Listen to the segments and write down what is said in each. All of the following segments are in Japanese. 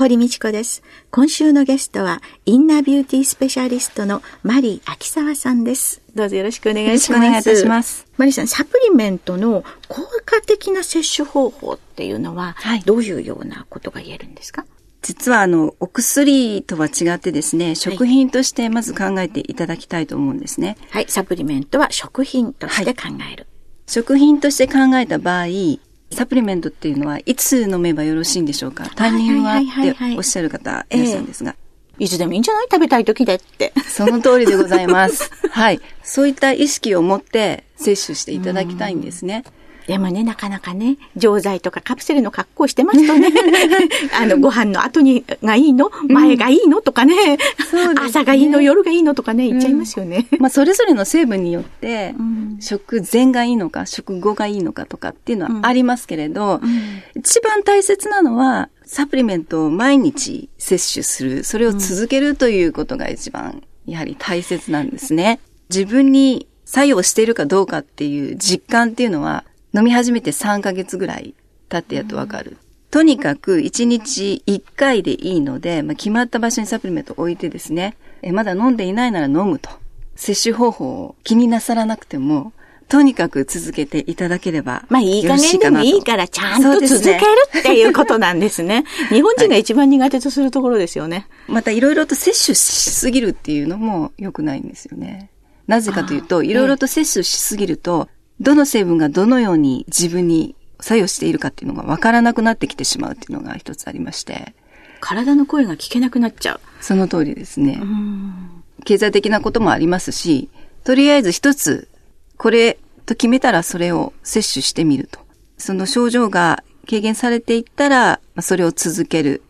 堀道子です。今週のゲストは、インナービューティースペシャリストのマリー秋沢さんです。どうぞよろしくお願いします。よろしくお願いいたします。マリーさん、サプリメントの効果的な摂取方法っていうのは、はいどういうようなことが言えるんですか？実はあの、お薬とは違ってですね、食品としてまず考えていただきたいと思うんですね。はい、サプリメントは食品として考える。食品として考えた場合、サプリメントっていうのはいつ飲めばよろしいんでしょうか？タイミングはいはいはいはいておっしゃる方いらっしゃるんですが。いつでもいいんじゃない？食べたい時でって。その通りでございます。はい。そういった意識を持って摂取していただきたいんですね。でもね、なかなかね、錠剤とかカプセルの格好をしてますとね、あの、ご飯の後にがいいの？前がいいの？とかね、ね。朝がいいの？夜がいいの？とかね、言っちゃいますよね。まあ、それぞれの成分によってん、食前がいいのか、食後がいいのかとかっていうのはありますけれど、一番大切なのは、サプリメントを毎日摂取する、それを続けるということが一番、やはり大切なんですね。自分に作用しているかどうかっていう実感っていうのは、飲み始めて3ヶ月ぐらい経ってやっとわかる。とにかく1日1回でいいので、まあ、決まった場所にサプリメントを置いてですね、えまだ飲んでいないなら飲むと。摂取方法を気になさらなくても、とにかく続けていただければまあ、いい加減でもいいから、ちゃんと続けるっていうことなんですね。日本人が一番苦手とするところですよね。またいろいろと摂取しすぎるっていうのも良くないんですよね。なぜかというと、いろいろと摂取しすぎると、どの成分がどのように自分に作用しているかっていうのが分からなくなってきてしまうっていうのが一つありまして、体の声が聞けなくなっちゃう。その通りですね。経済的なこともありますし、とりあえず一つ、これと決めたらそれを摂取してみると。その症状が軽減されていったら、まあそれを続ける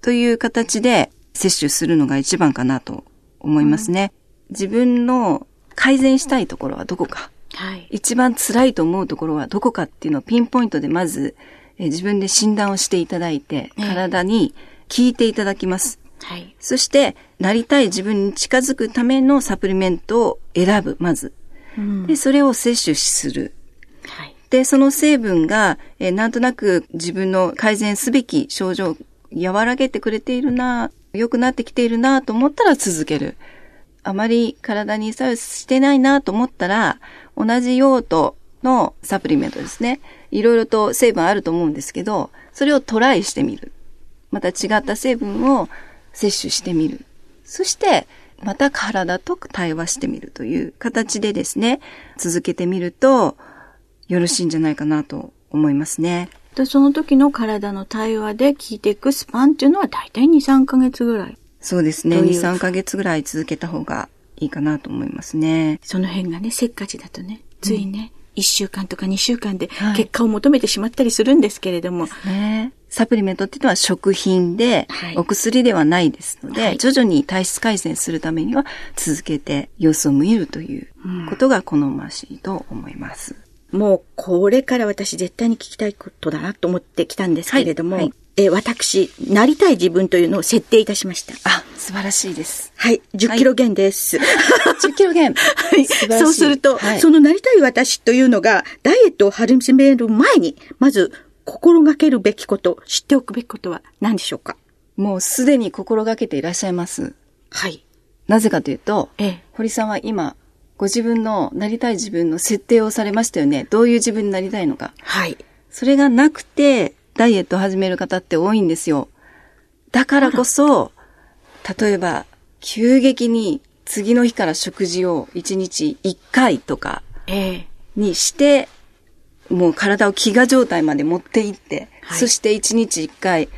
という形で摂取するのが一番かなと思いますね。自分の改善したいところはどこか。はい。一番辛いと思うところはどこかっていうのをピンポイントでまず、えー自分で診断をしていただいて、ええ体に聞いていただきます。はい。そして、なりたい自分に近づくためのサプリメントを選ぶ、まず。うんで、それを摂取する。はい。で、その成分が、えーなんとなく自分の改善すべき症状を和らげてくれているな、良くなってきているなと思ったら続ける。あまり体に作用してないなと思ったら、同じ用途のサプリメントですね。いろいろと成分あると思うんですけど、それをトライしてみる。また違った成分を摂取してみる。そして、また体と対話してみるという形でですね、続けてみると、よろしいんじゃないかなと思いますね。で、その時の体の対話で聞いていくスパンっていうのは大体2、3ヶ月ぐらい。そうですね。2、どういう3ヶ月ぐらい続けた方がいいかなと思いますね。その辺がね、せっかちだとね、ついね、1週間とか2週間ではい。結果を求めてしまったりするんですけれども、ね。サプリメントっていうのは食品で、はい。お薬ではないですので、はい。徐々に体質改善するためには続けて様子を見るということが好ましいと思います。もうこれから私絶対に聞きたいことだなと思ってきたんですけれども、はいはいえ私、なりたい自分というのを設定いたしました。あ、素晴らしいです。はい、10キロ減です。10キロ減。はい素晴らしいそうすると、はいそのなりたい私というのが、ダイエットを始める前に、まず心がけるべきこと、知っておくべきことは何でしょうか？もうすでに心がけていらっしゃいます。はい。なぜかというと、ええ。堀さんは今、ご自分のなりたい自分の設定をされましたよね。どういう自分になりたいのか。はい。それがなくて、ダイエットを始める方って多いんですよ。だからこそ、例えば、急激に次の日から食事を1日1回とかええ。にして、もう体を飢餓状態まで持っていって、はいそして1日1回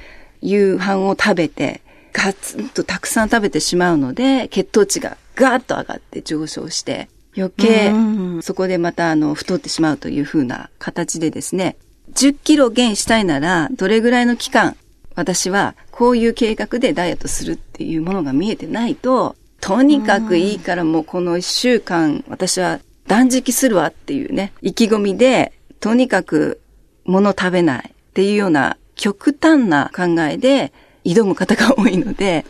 夕飯を食べて、ガツンとたくさん食べてしまうので、血糖値がガーッと上がって上昇して、余計うんそこでまたあの太ってしまうというふうな形でですね、10キロ減したいなら、どれぐらいの期間、私はこういう計画でダイエットするっていうものが見えてないと、とにかくいいからもうこの一週間、私は断食するわっていうね、意気込みで、とにかく物食べないっていうような極端な考えで挑む方が多いので、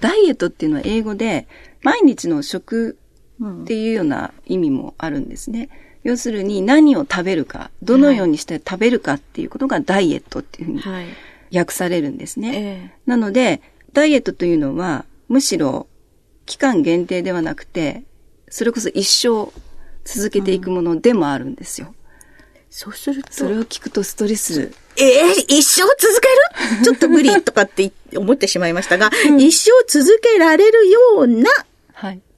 ダイエットっていうのは英語で毎日の食っていうような意味もあるんですね。要するに何を食べるか、どのようにして食べるかっていうことがダイエットっていうふうに訳されるんですね。はいなので、ダイエットというのはむしろ期間限定ではなくて、それこそ一生続けていくものでもあるんですよ。うん、そうすると。それを聞くとストレス。ええー、一生続ける？ちょっと無理とかって思ってしまいましたが、うん、一生続けられるような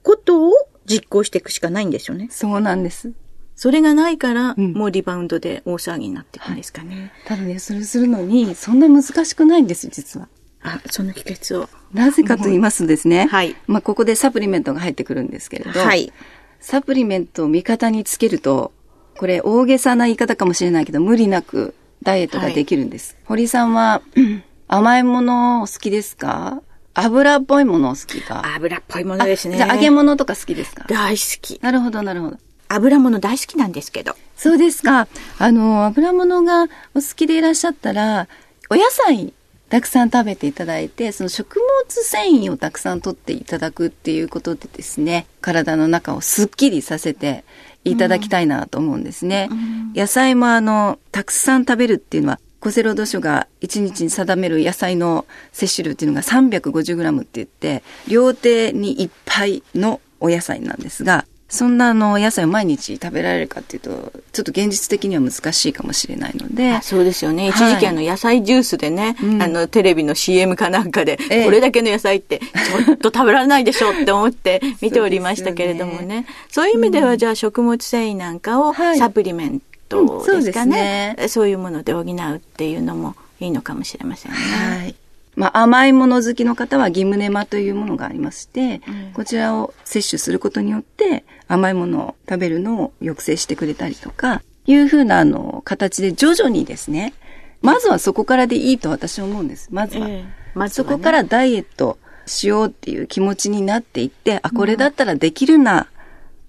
ことを実行していくしかないんですよね。そうなんです。それがないから、もうリバウンドで大騒ぎになっていくんですかね。はい、ただね、それするのに、そんな難しくないんです、実は。あ、その秘訣を。なぜかと言いますとですね。はい。まあ、ここでサプリメントが入ってくるんですけれど。はい。サプリメントを味方につけると、これ大げさな言い方かもしれないけど、無理なくダイエットができるんです。はい、堀さんは、甘いもの好きですか？油っぽいもの好きか？油っぽいものですね。じゃあ揚げ物とか好きですか？大好き。なるほど、なるほど。油物大好きなんですけど。そうですか。あの、油物がお好きでいらっしゃったら、お野菜たくさん食べていただいて、その食物繊維をたくさん取っていただくっていうことでですね、体の中をすっきりさせていただきたいなと思うんですね。うん、野菜もあの、たくさん食べるっていうのは、厚生労働省が1日に定める野菜の摂取量っていうのが 350g って言って、両手にいっぱいのお野菜なんですが、そんなあの野菜を毎日食べられるかっていうと、ちょっと現実的には難しいかもしれないので。そうですよね。一時期あの野菜ジュースでね、はい、あのテレビの CM かなんかで、これだけの野菜ってちょっと食べられないでしょって思って 見ておりましたけれどもね。そう、ね,、いう意味では、じゃあ食物繊維なんかをサプリメントですかね。そうねそういうもので補うっていうのもいいのかもしれませんね。はいまあ、甘いもの好きの方はギムネマというものがありまして、うん、こちらを摂取することによって、甘いものを食べるのを抑制してくれたりとか、いうふうな、あの、形で徐々にですね、まずはそこからでいいと私は思うんです。まずは。えーまずはね、そこからダイエットしようっていう気持ちになっていって、あ、これだったらできるなっ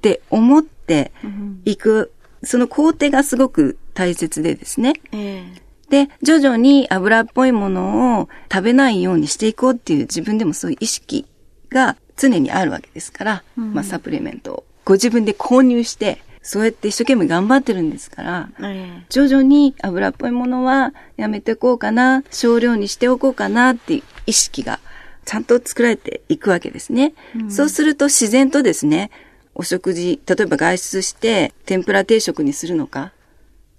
て思っていく、うん、その工程がすごく大切でですね。えーで、徐々に油っぽいものを食べないようにしていこうっていう自分でもそういう意識が常にあるわけですから、うん、まあサプリメントをご自分で購入して、そうやって一生懸命頑張ってるんですから、うん、徐々に油っぽいものはやめておこうかな、少量にしておこうかなっていう意識がちゃんと作られていくわけですね。うん、そうすると自然とですね、お食事、例えば外出して天ぷら定食にするのか、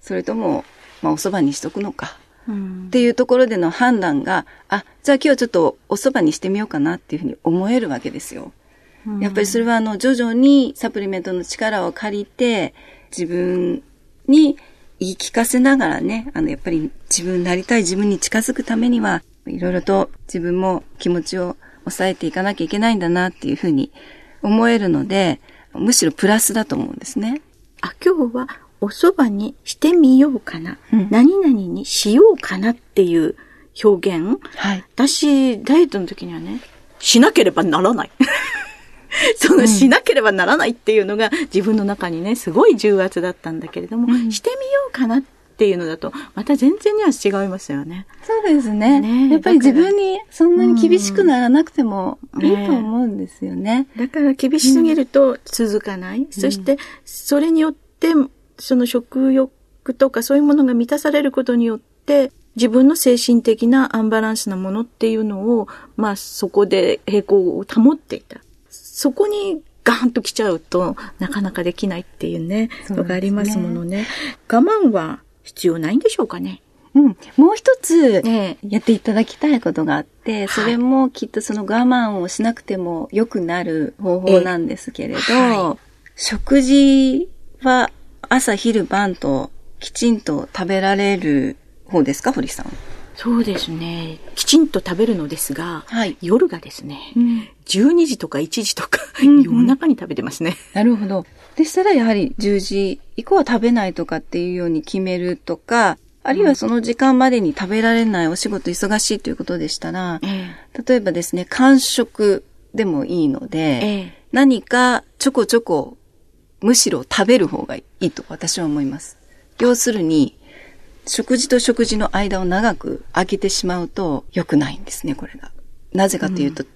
それともまあ、お蕎麦にしとくのか。っていうところでの判断が、あ、じゃあ今日はちょっとお蕎麦にしてみようかなっていうふうに思えるわけですよ。やっぱりそれはあの、徐々にサプリメントの力を借りて、自分に言い聞かせながらね、あの、やっぱり自分になりたい自分に近づくためには、いろいろと自分も気持ちを抑えていかなきゃいけないんだなっていうふうに思えるので、むしろプラスだと思うんですね。あ、今日はお蕎麦にしてみようかな、うん、何々にしようかなっていう表現。はい。私、ダイエットの時にはね、しなければならない。そのしなければならないっていうのが自分の中にね、すごい重圧だったんだけれども、うん、してみようかなっていうのだと、また全然には違いますよね。そうですね。ねやっぱり自分にそんなに厳しくならなくてもいいと思うんですよね。ねだから厳しすぎると続かない。うん、そして、それによってその食欲とかそういうものが満たされることによって、自分の精神的なアンバランスなものっていうのを、まあそこで平行を保っていた。そこにガーンと来ちゃうと、なかなかできないっていうね、のがありますものね。我慢は必要ないんでしょうかね？うん。もう一つ、やっていただきたいことがあって、それもきっとその我慢をしなくても良くなる方法なんですけれど、はい、食事は朝昼晩ときちんと食べられる方ですか、堀さん。そうですね。きちんと食べるのですが、はい、夜がですね、うん、12時とか1時とか、うんうん、夜中に食べてますね。なるほど。でしたらやはり10時以降は食べないとかっていうように決めるとか、あるいはその時間までに食べられないお仕事忙しいということでしたら、例えばですね、間食でもいいので、何かちょこちょこむしろ食べる方がいいと私は思います。要するに、食事と食事の間を長く空けてしまうと良くないんですね、これが。なぜかというと、うん、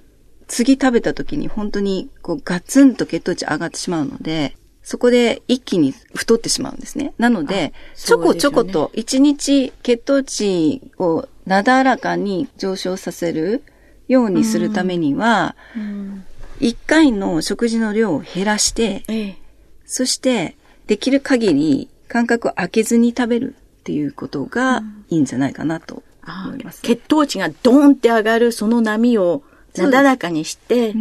次食べた時に本当にこうガツンと血糖値上がってしまうので、そこで一気に太ってしまうんですね。なので、ちょこちょこと一日血糖値をなだらかに上昇させるようにするためには、一、回の食事の量を減らして、そしてできる限り間隔を空けずに食べるっていうことがいいんじゃないかなと思います。血糖値がドーンって上がるその波をなだらかにして、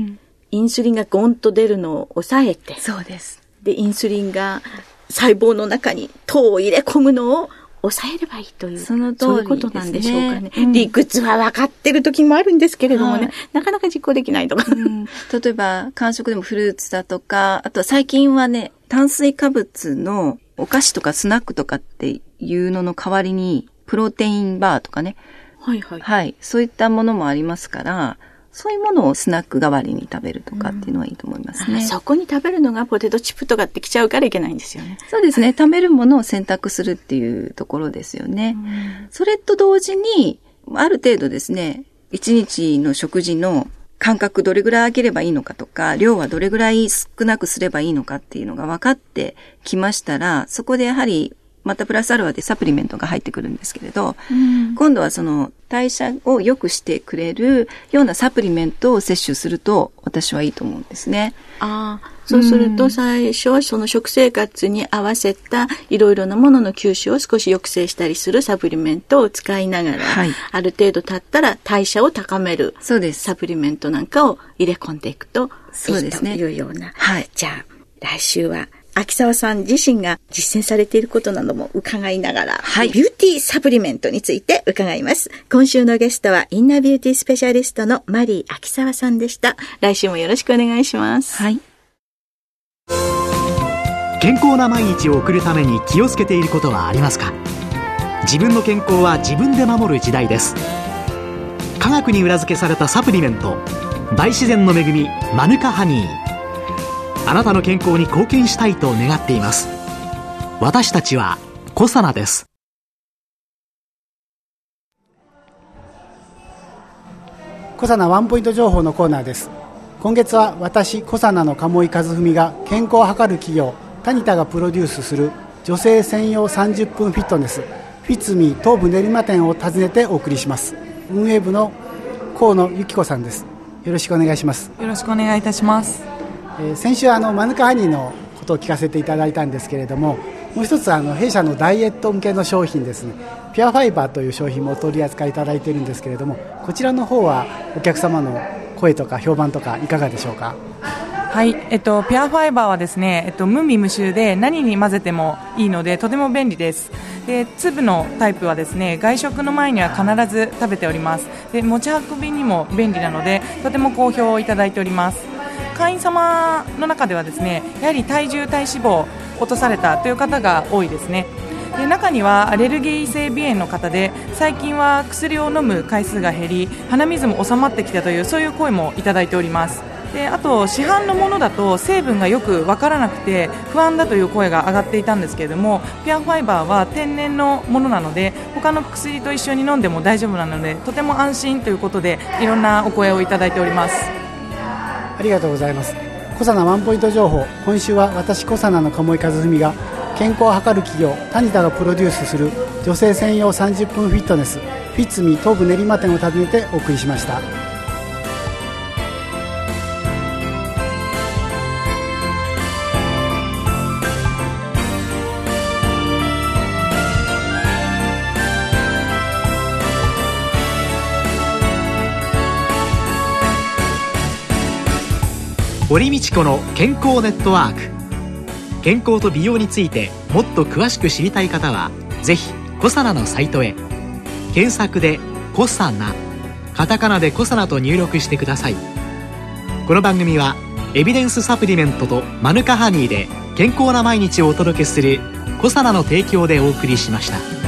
インスリンがゴンと出るのを抑えて、そうです。で、インスリンが細胞の中に糖を入れ込むのを抑えればいいという、その通り、ね、そういうことなんでしょうかね。うん、理屈は分かってる時もあるんですけれどもね、はい、なかなか実行できないとか。うん、例えば、間食でもフルーツだとか、あとは最近はね、炭水化物のお菓子とかスナックとかっていうのの代わりに、プロテインバーとかね。はいはい。はい。そういったものもありますから、そういうものをスナック代わりに食べるとかっていうのはいいと思いますね。うん、そこに食べるのがポテトチップとかってきちゃうからいけないんですよね。そうですね。食べるものを選択するっていうところですよね。うん、それと同時に、ある程度ですね、一日の食事の間隔どれぐらい空ければいいのかとか、量はどれぐらい少なくすればいいのかっていうのが分かってきましたら、そこでやはりまたプラスアルファでサプリメントが入ってくるんですけれど、うん、今度はその代謝を良くしてくれるようなサプリメントを摂取すると私はいいと思うんですね。ああ、そうすると最初はその食生活に合わせたいろいろなものの吸収を少し抑制したりするサプリメントを使いながら、はい、ある程度経ったら代謝を高めるサプリメントなんかを入れ込んでいくといいというような。はい、じゃあ来週は秋沢さん自身が実践されていることなども伺いながら、はい、ビューティーサプリメントについて伺います。今週のゲストはインナービューティースペシャリストのマリー秋沢さんでした。来週もよろしくお願いします。はい。健康な毎日を送るために気をつけていることはありますか？自分の健康は自分で守る時代です科学に裏付けされたサプリメント大自然の恵みマヌカハニーあなたの健康に貢献したいと願っています。私たちはコサナです。コサナワンポイント情報のコーナーです。今月は私コサナの鴨井和文が健康を図る企業タニタがプロデュースする女性専用30分フィットネスフィッツミー東部練馬店を訪ねてお送りします。運営部の河野由紀子さんです。よろしくお願いします。よろしくお願いいたしますえ、先週あのマヌカハニーのことを聞かせていただいたんですけれどももう一つあの弊社のダイエット向けの商品ですね。ピュアファイバーという商品もお取り扱いいただいているんですけれどもこちらの方はお客様の声とか評判とかいかがでしょうか？はい、えっと、ピュアファイバーはですね、えっと、無味無臭で何に混ぜてもいいのでとても便利です。で粒のタイプはですね外食の前には必ず食べております。で持ち運びにも便利なのでとても好評をいただいております。会員様の中ではですねやはり体重、体脂肪落とされたという方が多いですね。で中にはアレルギー性鼻炎の方で最近は薬を飲む回数が減り鼻水も収まってきたというそういう声もいただいておりますであと市販のものだと成分がよく分からなくて不安だという声が上がっていたんですけれどもピュアファイバーは天然のものなので他の薬と一緒に飲んでも大丈夫なのでとても安心ということでいろんなお声をいただいておりますありがとうございます。小佐ワンポイント情報。今週は私小佐の鴨井和文が健康を図る企業タニタがプロデュースする女性専用30分フィットネスフィッツミ東部練馬店を訪ねてお送りしました。堀道子の健康ネットワーク。健康と美容についてもっと詳しく知りたい方はぜひコサナのサイトへ。検索で「コサナ」カタカナで「コサナ」と入力してください。この番組はエビデンスサプリメントとマヌカハニーで健康な毎日をお届けする「コサナの提供でお送りしました。